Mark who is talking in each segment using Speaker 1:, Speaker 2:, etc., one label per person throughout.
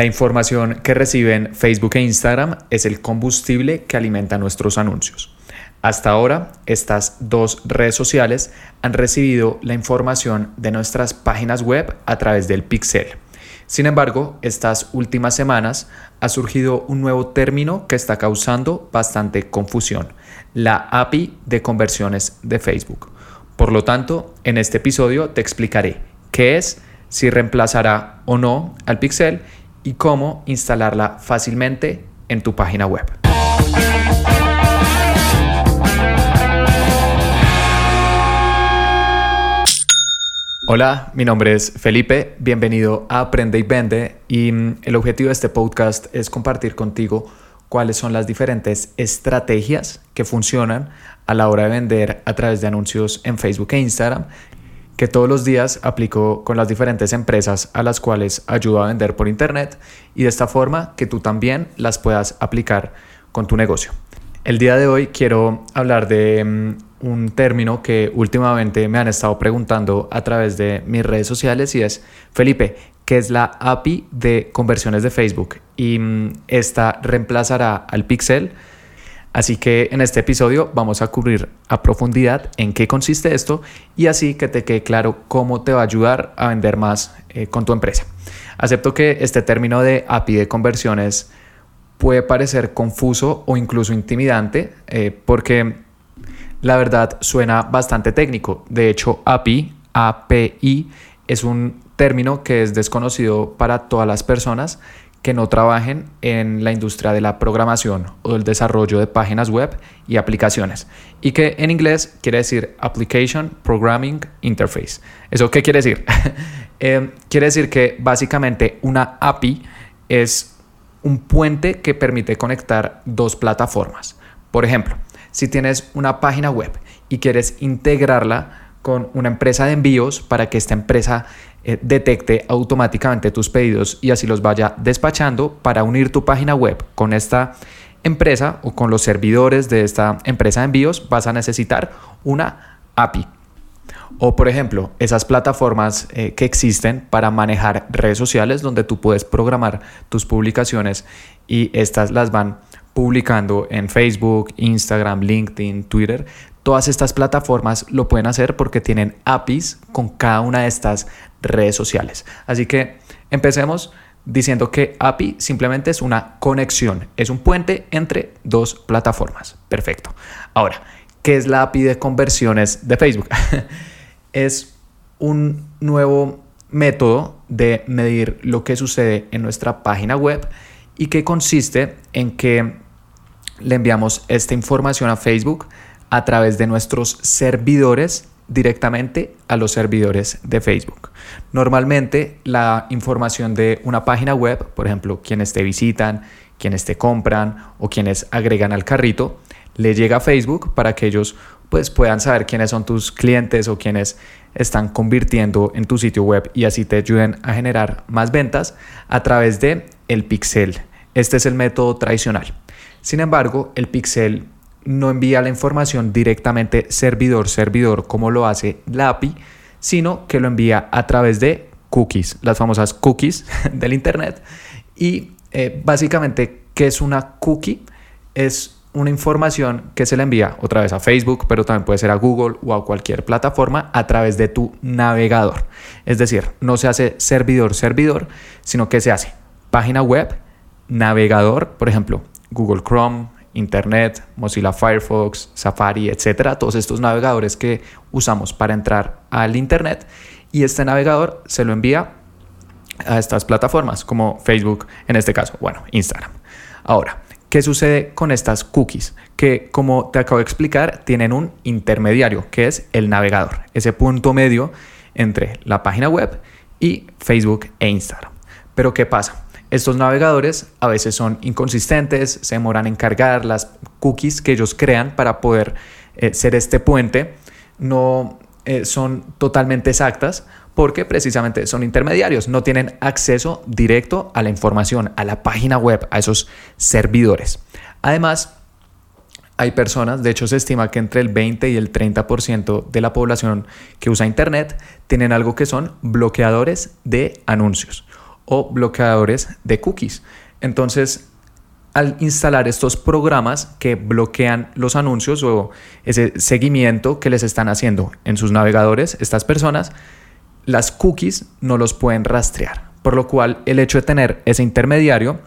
Speaker 1: La información que reciben Facebook e Instagram es el combustible que alimenta nuestros anuncios. Hasta ahora, estas dos redes sociales han recibido la información de nuestras páginas web a través del pixel. Sin embargo, estas últimas semanas ha surgido un nuevo término que está causando bastante confusión, la API de conversiones de Facebook. Por lo tanto, en este episodio te explicaré qué es, si reemplazará o no al pixel y cómo instalarla fácilmente en tu página web. Hola, mi nombre es Felipe, bienvenido a Aprende y Vende y mm, el objetivo de este podcast es compartir contigo cuáles son las diferentes estrategias que funcionan a la hora de vender a través de anuncios en Facebook e Instagram que todos los días aplico con las diferentes empresas a las cuales ayudo a vender por internet y de esta forma que tú también las puedas aplicar con tu negocio. El día de hoy quiero hablar de mm, un término que últimamente me han estado preguntando a través de mis redes sociales y es, Felipe, ¿qué es la API de conversiones de Facebook? Y mm, esta reemplazará al pixel. Así que en este episodio vamos a cubrir a profundidad en qué consiste esto y así que te quede claro cómo te va a ayudar a vender más eh, con tu empresa. Acepto que este término de API de conversiones puede parecer confuso o incluso intimidante eh, porque la verdad suena bastante técnico. De hecho, API, API es un término que es desconocido para todas las personas que no trabajen en la industria de la programación o del desarrollo de páginas web y aplicaciones. Y que en inglés quiere decir Application Programming Interface. ¿Eso qué quiere decir? Eh, quiere decir que básicamente una API es un puente que permite conectar dos plataformas. Por ejemplo, si tienes una página web y quieres integrarla con una empresa de envíos para que esta empresa eh, detecte automáticamente tus pedidos y así los vaya despachando para unir tu página web con esta empresa o con los servidores de esta empresa de envíos vas a necesitar una API. O por ejemplo, esas plataformas eh, que existen para manejar redes sociales donde tú puedes programar tus publicaciones y estas las van publicando en Facebook, Instagram, LinkedIn, Twitter. Todas estas plataformas lo pueden hacer porque tienen APIs con cada una de estas redes sociales. Así que empecemos diciendo que API simplemente es una conexión, es un puente entre dos plataformas. Perfecto. Ahora, ¿qué es la API de conversiones de Facebook? es un nuevo método de medir lo que sucede en nuestra página web y que consiste en que le enviamos esta información a Facebook a través de nuestros servidores directamente a los servidores de Facebook. Normalmente la información de una página web, por ejemplo, quienes te visitan, quienes te compran o quienes agregan al carrito, le llega a Facebook para que ellos pues puedan saber quiénes son tus clientes o quienes están convirtiendo en tu sitio web y así te ayuden a generar más ventas a través de el pixel este es el método tradicional. Sin embargo, el pixel no envía la información directamente servidor-servidor como lo hace la API, sino que lo envía a través de cookies, las famosas cookies del Internet. Y eh, básicamente, ¿qué es una cookie? Es una información que se le envía otra vez a Facebook, pero también puede ser a Google o a cualquier plataforma a través de tu navegador. Es decir, no se hace servidor-servidor, sino que se hace página web navegador, por ejemplo, Google Chrome, Internet, Mozilla Firefox, Safari, etcétera, todos estos navegadores que usamos para entrar al Internet y este navegador se lo envía a estas plataformas como Facebook en este caso, bueno, Instagram. Ahora, ¿qué sucede con estas cookies? Que como te acabo de explicar, tienen un intermediario que es el navegador, ese punto medio entre la página web y Facebook e Instagram. Pero ¿qué pasa? Estos navegadores a veces son inconsistentes, se demoran en cargar las cookies que ellos crean para poder eh, ser este puente, no eh, son totalmente exactas porque precisamente son intermediarios, no tienen acceso directo a la información, a la página web, a esos servidores. Además, hay personas, de hecho se estima que entre el 20 y el 30% de la población que usa Internet tienen algo que son bloqueadores de anuncios o bloqueadores de cookies. Entonces, al instalar estos programas que bloquean los anuncios o ese seguimiento que les están haciendo en sus navegadores, estas personas, las cookies no los pueden rastrear. Por lo cual, el hecho de tener ese intermediario,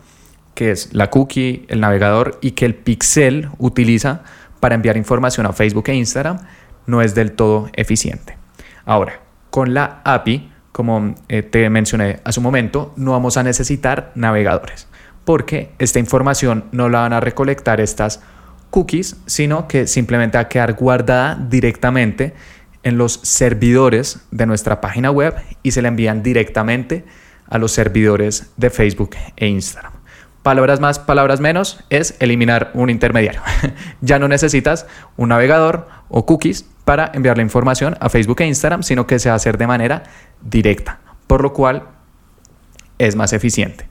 Speaker 1: que es la cookie, el navegador y que el pixel utiliza para enviar información a Facebook e Instagram, no es del todo eficiente. Ahora, con la API, como eh, te mencioné hace un momento, no vamos a necesitar navegadores, porque esta información no la van a recolectar estas cookies, sino que simplemente va a quedar guardada directamente en los servidores de nuestra página web y se la envían directamente a los servidores de Facebook e Instagram. Palabras más, palabras menos es eliminar un intermediario. ya no necesitas un navegador o cookies para enviar la información a Facebook e Instagram, sino que se va a hacer de manera directa, por lo cual es más eficiente.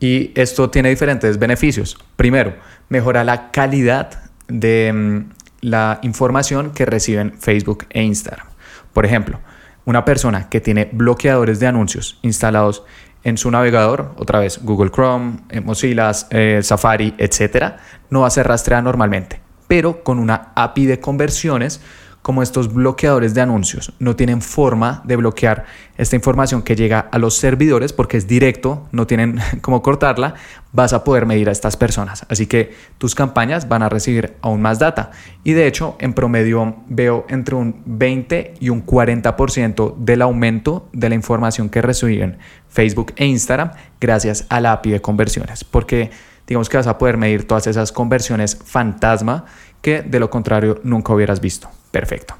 Speaker 1: Y esto tiene diferentes beneficios. Primero, mejora la calidad de mm, la información que reciben Facebook e Instagram. Por ejemplo, una persona que tiene bloqueadores de anuncios instalados en su navegador, otra vez Google Chrome, eh, Mozilla, eh, Safari, etcétera, no va a ser rastreada normalmente. Pero con una API de conversiones, como estos bloqueadores de anuncios no tienen forma de bloquear esta información que llega a los servidores porque es directo, no tienen cómo cortarla, vas a poder medir a estas personas. Así que tus campañas van a recibir aún más data. Y de hecho, en promedio veo entre un 20 y un 40% del aumento de la información que reciben Facebook e Instagram gracias a la API de conversiones. Porque digamos que vas a poder medir todas esas conversiones fantasma que de lo contrario nunca hubieras visto. Perfecto.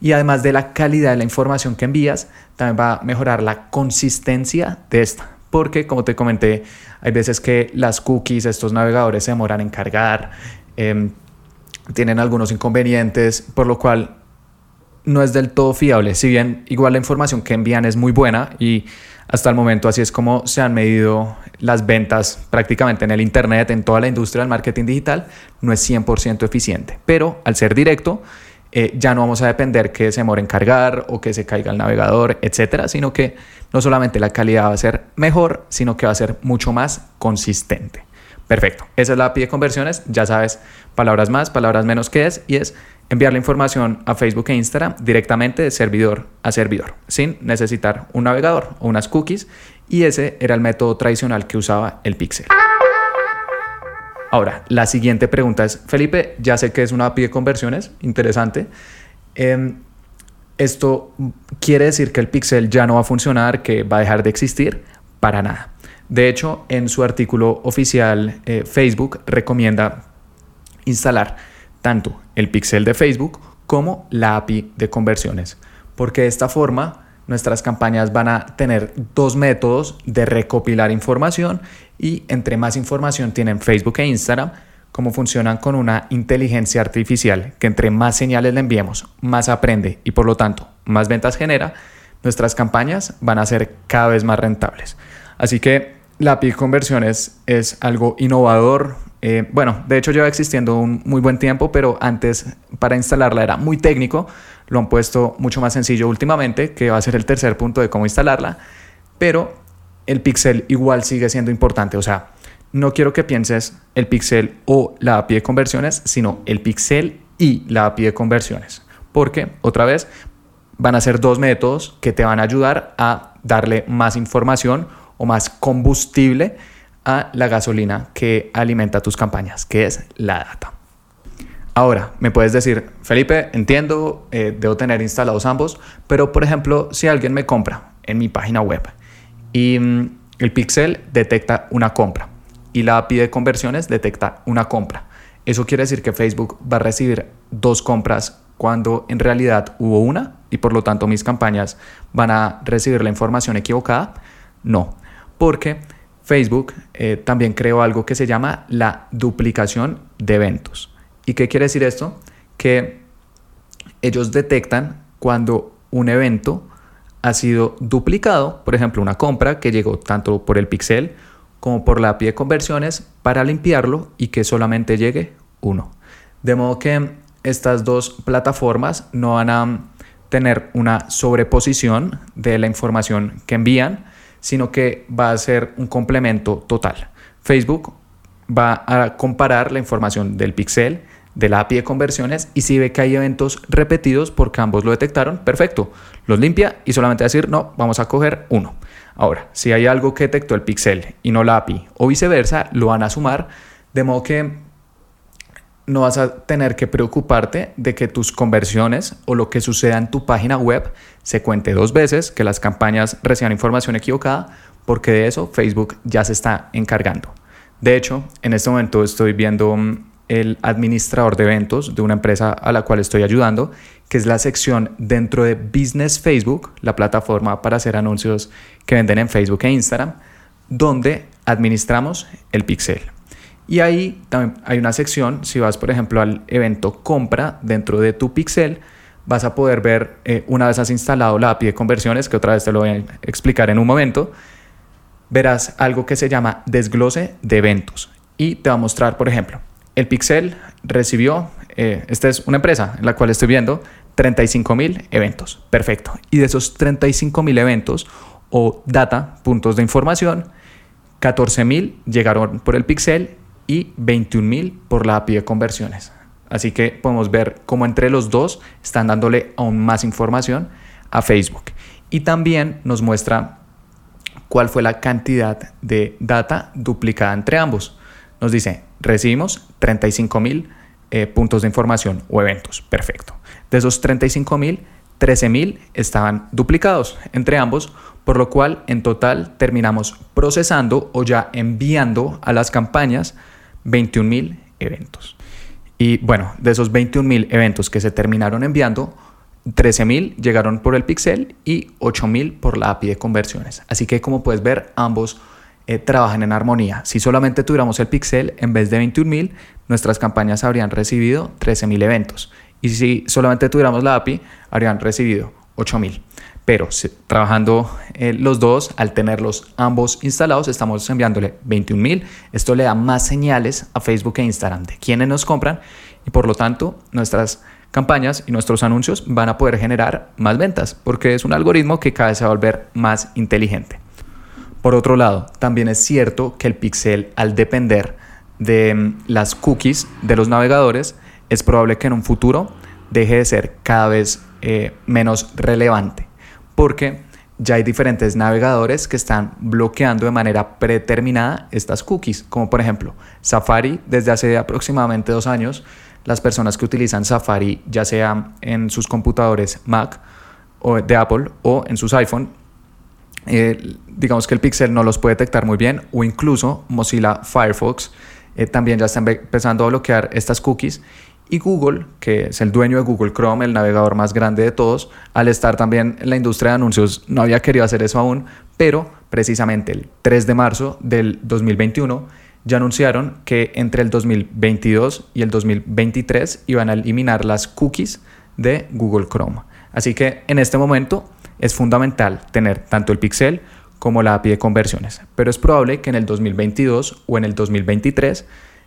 Speaker 1: Y además de la calidad de la información que envías, también va a mejorar la consistencia de esta. Porque, como te comenté, hay veces que las cookies, estos navegadores se demoran en cargar, em, tienen algunos inconvenientes, por lo cual no es del todo fiable. Si bien igual la información que envían es muy buena y hasta el momento así es como se han medido las ventas prácticamente en el Internet, en toda la industria del marketing digital, no es 100% eficiente. Pero al ser directo, eh, ya no vamos a depender que se demore en cargar o que se caiga el navegador, etcétera, sino que no solamente la calidad va a ser mejor, sino que va a ser mucho más consistente. Perfecto, esa es la API de conversiones, ya sabes palabras más, palabras menos que es, y es enviar la información a Facebook e Instagram directamente de servidor a servidor, sin necesitar un navegador o unas cookies, y ese era el método tradicional que usaba el Pixel. Ahora, la siguiente pregunta es, Felipe, ya sé que es una API de conversiones, interesante. Em, ¿Esto quiere decir que el Pixel ya no va a funcionar, que va a dejar de existir? Para nada. De hecho, en su artículo oficial, eh, Facebook recomienda instalar tanto el pixel de Facebook como la API de conversiones, porque de esta forma nuestras campañas van a tener dos métodos de recopilar información y entre más información tienen Facebook e Instagram, como funcionan con una inteligencia artificial que entre más señales le enviemos, más aprende y por lo tanto más ventas genera, nuestras campañas van a ser cada vez más rentables. Así que la de conversiones es algo innovador, eh, bueno, de hecho lleva existiendo un muy buen tiempo, pero antes para instalarla era muy técnico. Lo han puesto mucho más sencillo últimamente, que va a ser el tercer punto de cómo instalarla. Pero el pixel igual sigue siendo importante. O sea, no quiero que pienses el pixel o la API de conversiones, sino el pixel y la API de conversiones. Porque, otra vez, van a ser dos métodos que te van a ayudar a darle más información o más combustible a la gasolina que alimenta tus campañas, que es la data. Ahora, me puedes decir, Felipe, entiendo, eh, debo tener instalados ambos, pero por ejemplo, si alguien me compra en mi página web y mm, el pixel detecta una compra y la API de conversiones detecta una compra, eso quiere decir que Facebook va a recibir dos compras cuando en realidad hubo una y por lo tanto mis campañas van a recibir la información equivocada. No, porque Facebook eh, también creó algo que se llama la duplicación de eventos. ¿Y qué quiere decir esto? Que ellos detectan cuando un evento ha sido duplicado, por ejemplo, una compra que llegó tanto por el pixel como por la API de conversiones para limpiarlo y que solamente llegue uno. De modo que estas dos plataformas no van a tener una sobreposición de la información que envían, sino que va a ser un complemento total. Facebook va a comparar la información del pixel, de la API de conversiones y si ve que hay eventos repetidos porque ambos lo detectaron, perfecto, los limpia y solamente decir, no, vamos a coger uno. Ahora, si hay algo que detectó el pixel y no la API o viceversa, lo van a sumar, de modo que no vas a tener que preocuparte de que tus conversiones o lo que suceda en tu página web se cuente dos veces, que las campañas reciban información equivocada, porque de eso Facebook ya se está encargando. De hecho, en este momento estoy viendo mm, el administrador de eventos de una empresa a la cual estoy ayudando, que es la sección dentro de Business Facebook, la plataforma para hacer anuncios que venden en Facebook e Instagram, donde administramos el pixel. Y ahí también hay una sección, si vas por ejemplo al evento compra dentro de tu pixel, vas a poder ver eh, una vez has instalado la API de conversiones, que otra vez te lo voy a explicar en un momento, verás algo que se llama desglose de eventos. Y te va a mostrar, por ejemplo, el Pixel recibió, eh, esta es una empresa en la cual estoy viendo, 35 mil eventos. Perfecto. Y de esos 35 mil eventos o data, puntos de información, 14 mil llegaron por el Pixel y 21 mil por la API de conversiones. Así que podemos ver cómo entre los dos están dándole aún más información a Facebook. Y también nos muestra cuál fue la cantidad de data duplicada entre ambos. Nos dice, recibimos 35 mil eh, puntos de información o eventos. Perfecto. De esos 35 mil, 13 mil estaban duplicados entre ambos, por lo cual en total terminamos procesando o ya enviando a las campañas 21 mil eventos. Y bueno, de esos 21 mil eventos que se terminaron enviando, 13.000 llegaron por el pixel y 8.000 por la API de conversiones. Así que como puedes ver, ambos eh, trabajan en armonía. Si solamente tuviéramos el pixel, en vez de 21.000, nuestras campañas habrían recibido 13.000 eventos. Y si solamente tuviéramos la API, habrían recibido 8.000. Pero trabajando eh, los dos, al tenerlos ambos instalados, estamos enviándole 21.000. Esto le da más señales a Facebook e Instagram de quienes nos compran y por lo tanto nuestras campañas y nuestros anuncios van a poder generar más ventas, porque es un algoritmo que cada vez se va a volver más inteligente. Por otro lado, también es cierto que el pixel, al depender de mm, las cookies de los navegadores, es probable que en un futuro deje de ser cada vez eh, menos relevante, porque ya hay diferentes navegadores que están bloqueando de manera predeterminada estas cookies, como por ejemplo Safari. Desde hace aproximadamente dos años las personas que utilizan Safari, ya sea en sus computadores Mac o de Apple o en sus iPhone, eh, digamos que el Pixel no los puede detectar muy bien o incluso Mozilla Firefox eh, también ya está empezando a bloquear estas cookies y Google, que es el dueño de Google Chrome, el navegador más grande de todos, al estar también en la industria de anuncios no había querido hacer eso aún, pero precisamente el 3 de marzo del 2021 ya anunciaron que entre el 2022 y el 2023 iban a eliminar las cookies de Google Chrome. Así que en este momento es fundamental tener tanto el pixel como la API de conversiones, pero es probable que en el 2022 o en el 2023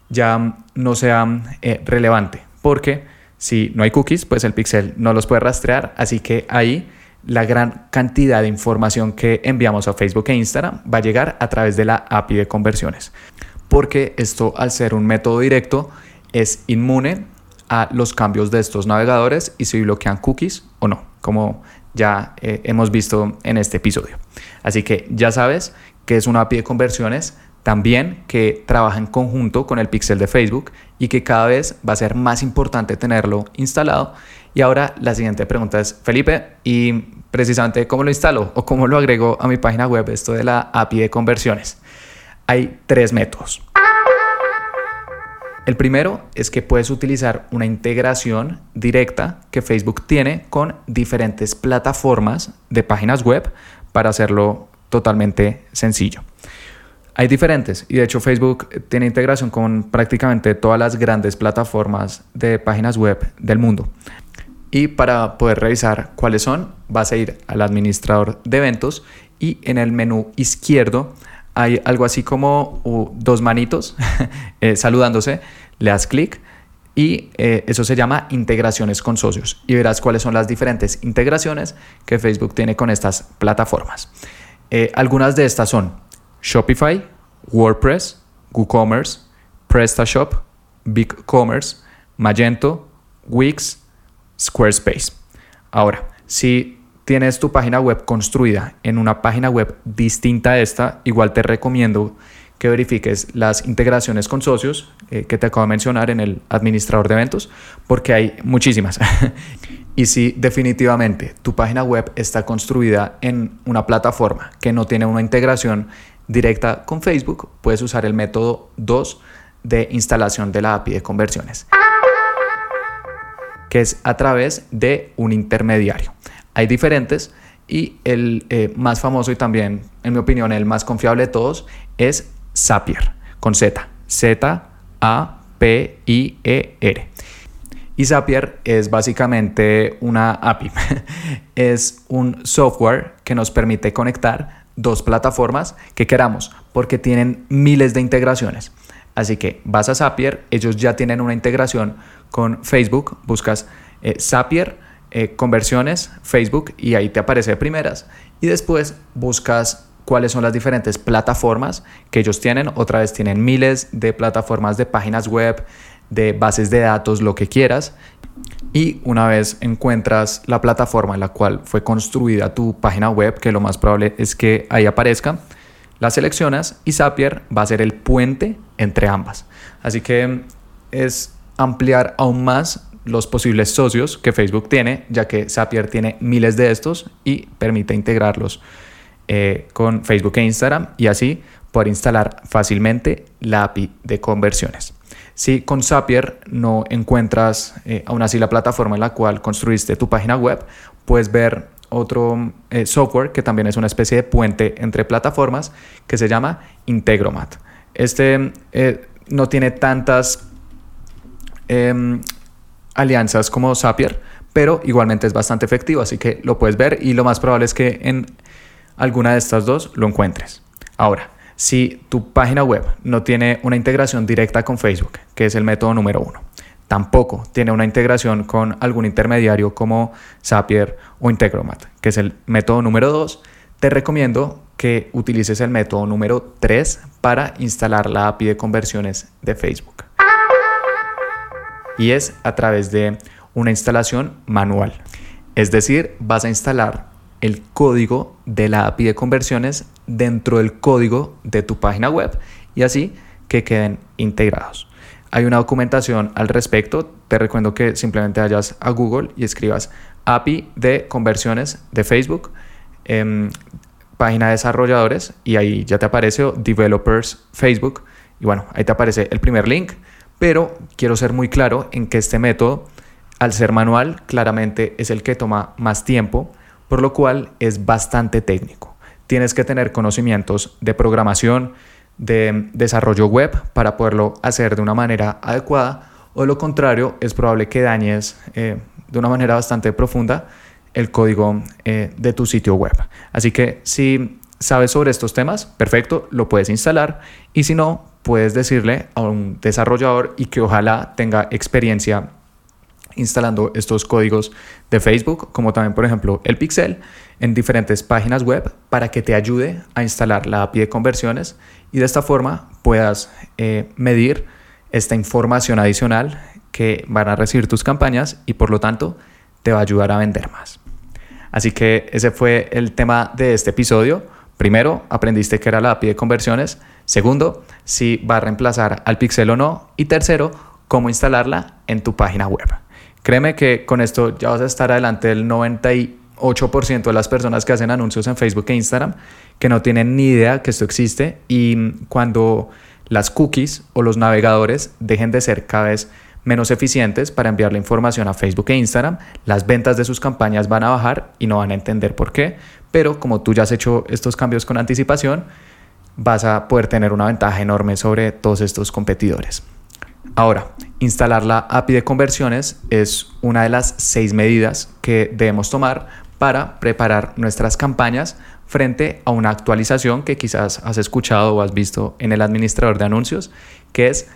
Speaker 1: ya no sea eh, relevante, porque si no hay cookies, pues el pixel no los puede rastrear, así que ahí la gran cantidad de información que enviamos a Facebook e Instagram va a llegar a través de la API de conversiones porque esto al ser un método directo es inmune a los cambios de estos navegadores y si bloquean cookies o no, como ya eh, hemos visto en este episodio. Así que ya sabes que es una API de conversiones también que trabaja en conjunto con el pixel de Facebook y que cada vez va a ser más importante tenerlo instalado. Y ahora la siguiente pregunta es, Felipe, ¿y precisamente cómo lo instalo o cómo lo agrego a mi página web esto de la API de conversiones? Hay tres métodos. El primero es que puedes utilizar una integración directa que Facebook tiene con diferentes plataformas de páginas web para hacerlo totalmente sencillo. Hay diferentes y de hecho Facebook tiene integración con prácticamente todas las grandes plataformas de páginas web del mundo. Y para poder revisar cuáles son, vas a ir al administrador de eventos y en el menú izquierdo hay algo así como dos manitos eh, saludándose, le das clic y eh, eso se llama integraciones con socios y verás cuáles son las diferentes integraciones que Facebook tiene con estas plataformas. Eh, algunas de estas son Shopify, WordPress, WooCommerce, PrestaShop, BigCommerce, Magento, Wix, Squarespace. Ahora, si tienes tu página web construida en una página web distinta a esta, igual te recomiendo que verifiques las integraciones con socios eh, que te acabo de mencionar en el administrador de eventos, porque hay muchísimas. y si definitivamente tu página web está construida en una plataforma que no tiene una integración directa con Facebook, puedes usar el método 2 de instalación de la API de conversiones, que es a través de un intermediario. Hay diferentes y el eh, más famoso y también, en mi opinión, el más confiable de todos es Zapier, con Z, Z-A-P-I-E-R. Y Zapier es básicamente una API. es un software que nos permite conectar dos plataformas que queramos, porque tienen miles de integraciones. Así que vas a Zapier, ellos ya tienen una integración con Facebook, buscas eh, Zapier, eh, conversiones, Facebook y ahí te aparece primeras. Y después buscas cuáles son las diferentes plataformas que ellos tienen. Otra vez tienen miles de plataformas de páginas web, de bases de datos, lo que quieras. Y una vez encuentras la plataforma en la cual fue construida tu página web, que lo más probable es que ahí aparezca, la seleccionas y Zapier va a ser el puente entre ambas. Así que es ampliar aún más los posibles socios que Facebook tiene, ya que Zapier tiene miles de estos y permite integrarlos eh, con Facebook e Instagram y así poder instalar fácilmente la API de conversiones. Si con Zapier no encuentras eh, aún así la plataforma en la cual construiste tu página web, puedes ver otro eh, software que también es una especie de puente entre plataformas que se llama Integromat. Este no tiene tantas em, alianzas como Zapier, pero igualmente es bastante efectivo, así que lo puedes ver y lo más probable es que en alguna de estas dos lo encuentres. Ahora, si tu página web no tiene una integración directa con Facebook, que es el método número uno, tampoco tiene una integración con algún intermediario como Zapier o Integromat, que es el método número dos, te recomiendo que utilices el método número 3 para instalar la API de conversiones de Facebook. Y es a través de una instalación manual. Es decir, vas a instalar el código de la API de conversiones dentro del código de tu página web y así que queden integrados. Hay una documentación al respecto. Te recuerdo que simplemente vayas a Google y escribas API de conversiones de Facebook, em, página de desarrolladores y ahí ya te aparece Developers Facebook. Y bueno, ahí te aparece el primer link, pero quiero ser muy claro en que este método, al ser manual, claramente es el que toma más tiempo por lo cual es bastante técnico. Tienes que tener conocimientos de programación, de desarrollo web para poderlo hacer de una manera adecuada o lo contrario es probable que dañes eh, de una manera bastante profunda el código eh, de tu sitio web. Así que si sabes sobre estos temas, perfecto, lo puedes instalar y si no, puedes decirle a un desarrollador y que ojalá tenga experiencia instalando estos códigos de Facebook, como también por ejemplo el Pixel, en diferentes páginas web para que te ayude a instalar la API de conversiones y de esta forma puedas eh, medir esta información adicional que van a recibir tus campañas y por lo tanto te va a ayudar a vender más. Así que ese fue el tema de este episodio. Primero, aprendiste qué era la API de conversiones. Segundo, si va a reemplazar al Pixel o no. Y tercero, cómo instalarla en tu página web. Créeme que con esto ya vas a estar adelante del 98% de las personas que hacen anuncios en Facebook e Instagram que no tienen ni idea que esto existe y cuando las cookies o los navegadores dejen de ser cada vez menos eficientes para enviar la información a Facebook e Instagram, las ventas de sus campañas van a bajar y no van a entender por qué, pero como tú ya has hecho estos cambios con anticipación, vas a poder tener una ventaja enorme sobre todos estos competidores. Ahora, instalar la API de conversiones es una de las seis medidas que debemos tomar para preparar nuestras campañas frente a una actualización que quizás has escuchado o has visto en el administrador de anuncios, que es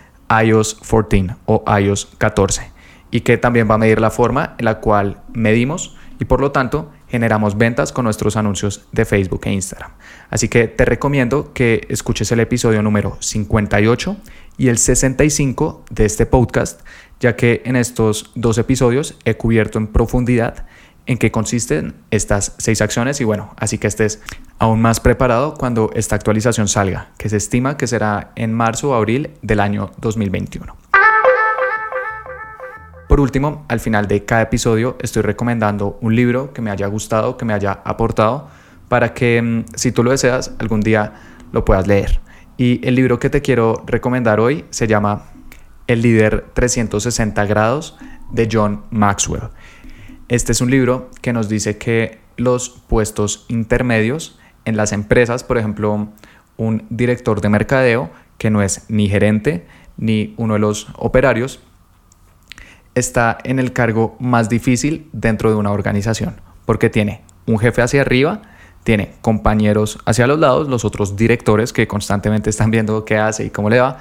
Speaker 1: iOS 14 o iOS 14, y que también va a medir la forma en la cual medimos y por lo tanto generamos ventas con nuestros anuncios de Facebook e Instagram. Así que te recomiendo que escuches el episodio número 58 y el 65 de este podcast, ya que en estos dos episodios he cubierto en profundidad en qué consisten estas seis acciones y bueno, así que estés aún más preparado cuando esta actualización salga, que se estima que será en marzo o abril del año 2021. Por último, al final de cada episodio estoy recomendando un libro que me haya gustado, que me haya aportado, para que mm, si tú lo deseas algún día lo puedas leer. Y el libro que te quiero recomendar hoy se llama El líder 360 grados de John Maxwell. Este es un libro que nos dice que los puestos intermedios en las empresas, por ejemplo, un director de mercadeo que no es ni gerente ni uno de los operarios, está en el cargo más difícil dentro de una organización, porque tiene un jefe hacia arriba, tiene compañeros hacia los lados, los otros directores que constantemente están viendo qué hace y cómo le va,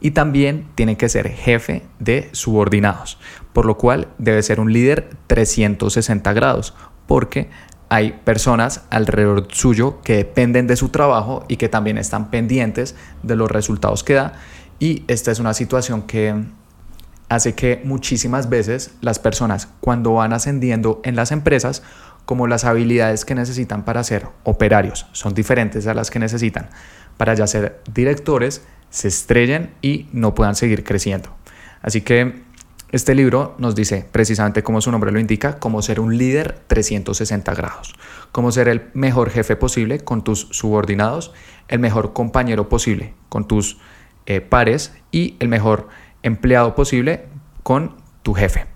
Speaker 1: y también tiene que ser jefe de subordinados, por lo cual debe ser un líder 360 grados, porque hay personas alrededor suyo que dependen de su trabajo y que también están pendientes de los resultados que da, y esta es una situación que hace que muchísimas veces las personas cuando van ascendiendo en las empresas, como las habilidades que necesitan para ser operarios son diferentes a las que necesitan para ya ser directores, se estrellen y no puedan seguir creciendo. Así que este libro nos dice precisamente como su nombre lo indica, cómo ser un líder 360 grados, cómo ser el mejor jefe posible con tus subordinados, el mejor compañero posible con tus eh, pares y el mejor empleado posible con tu jefe.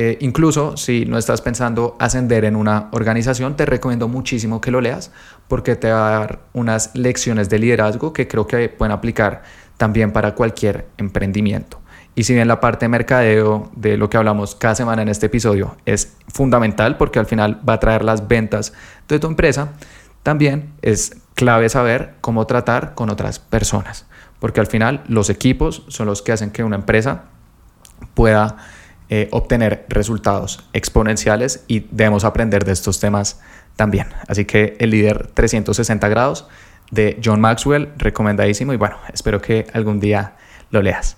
Speaker 1: Eh, incluso si no estás pensando ascender en una organización, te recomiendo muchísimo que lo leas porque te va a dar unas lecciones de liderazgo que creo que pueden aplicar también para cualquier emprendimiento. Y si bien la parte de mercadeo de lo que hablamos cada semana en este episodio es fundamental porque al final va a traer las ventas de tu empresa, también es clave saber cómo tratar con otras personas porque al final los equipos son los que hacen que una empresa pueda eh, obtener resultados exponenciales y debemos aprender de estos temas también. Así que el líder 360 grados de John Maxwell, recomendadísimo y bueno, espero que algún día lo leas.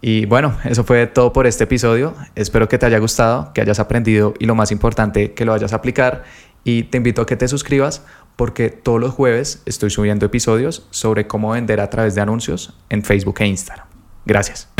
Speaker 1: Y bueno, eso fue todo por este episodio. Espero que te haya gustado, que hayas aprendido y lo más importante, que lo vayas a aplicar. Y te invito a que te suscribas porque todos los jueves estoy subiendo episodios sobre cómo vender a través de anuncios en Facebook e Instagram. Gracias.